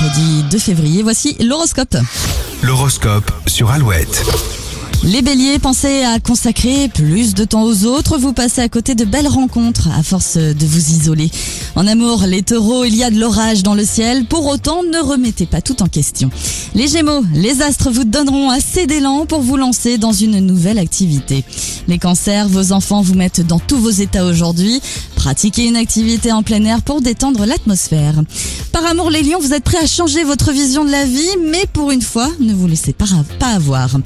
mercredi 2 février. Voici l'horoscope. L'horoscope sur Alouette. Les béliers, pensez à consacrer plus de temps aux autres, vous passez à côté de belles rencontres à force de vous isoler. En amour, les taureaux, il y a de l'orage dans le ciel, pour autant ne remettez pas tout en question. Les gémeaux, les astres vous donneront assez d'élan pour vous lancer dans une nouvelle activité. Les cancers, vos enfants vous mettent dans tous vos états aujourd'hui, pratiquez une activité en plein air pour détendre l'atmosphère. Par amour les lions, vous êtes prêts à changer votre vision de la vie, mais pour une fois, ne vous laissez pas, avoir.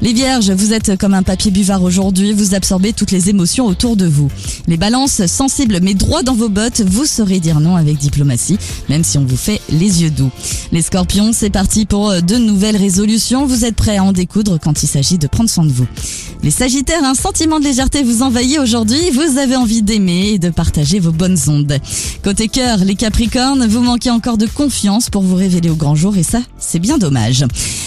Les vierges, vous êtes comme un papier buvard aujourd'hui, vous absorbez toutes les émotions autour de vous. Les balances, sensibles mais droits dans vos bottes, vous saurez dire non avec diplomatie, même si on vous fait les yeux doux. Les scorpions, c'est parti pour de nouvelles résolutions, vous êtes prêts à en découdre quand il s'agit de prendre soin de vous. Les sagittaires, un sentiment de légèreté vous envahit aujourd'hui, vous avez envie d'aimer et de partager vos bonnes ondes. Côté cœur, les capricornes, vous manquez encore de confiance pour vous révéler au grand jour et ça, c'est bien dommage.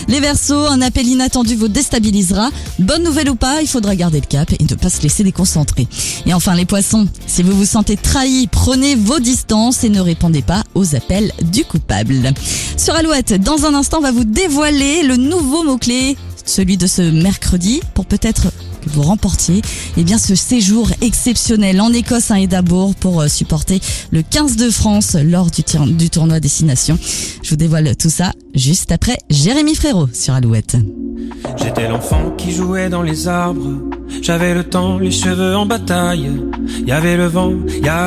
Les versos, un appel inattendu vous déstabilisera. Bonne nouvelle ou pas, il faudra garder le cap et ne pas se laisser déconcentrer. Et enfin les poissons, si vous vous sentez trahi, prenez vos distances et ne répondez pas aux appels du coupable. Sur Alouette, dans un instant, va vous dévoiler le nouveau mot-clé, celui de ce mercredi, pour peut-être que vous remportiez eh bien ce séjour exceptionnel en Écosse à Édimbourg pour euh, supporter le 15 de France lors du, du tournoi Destination. Je vous dévoile tout ça juste après Jérémy Frérot sur Alouette. J'étais l'enfant qui jouait dans les arbres. J'avais le temps, les cheveux en bataille. Il y avait le vent, y avait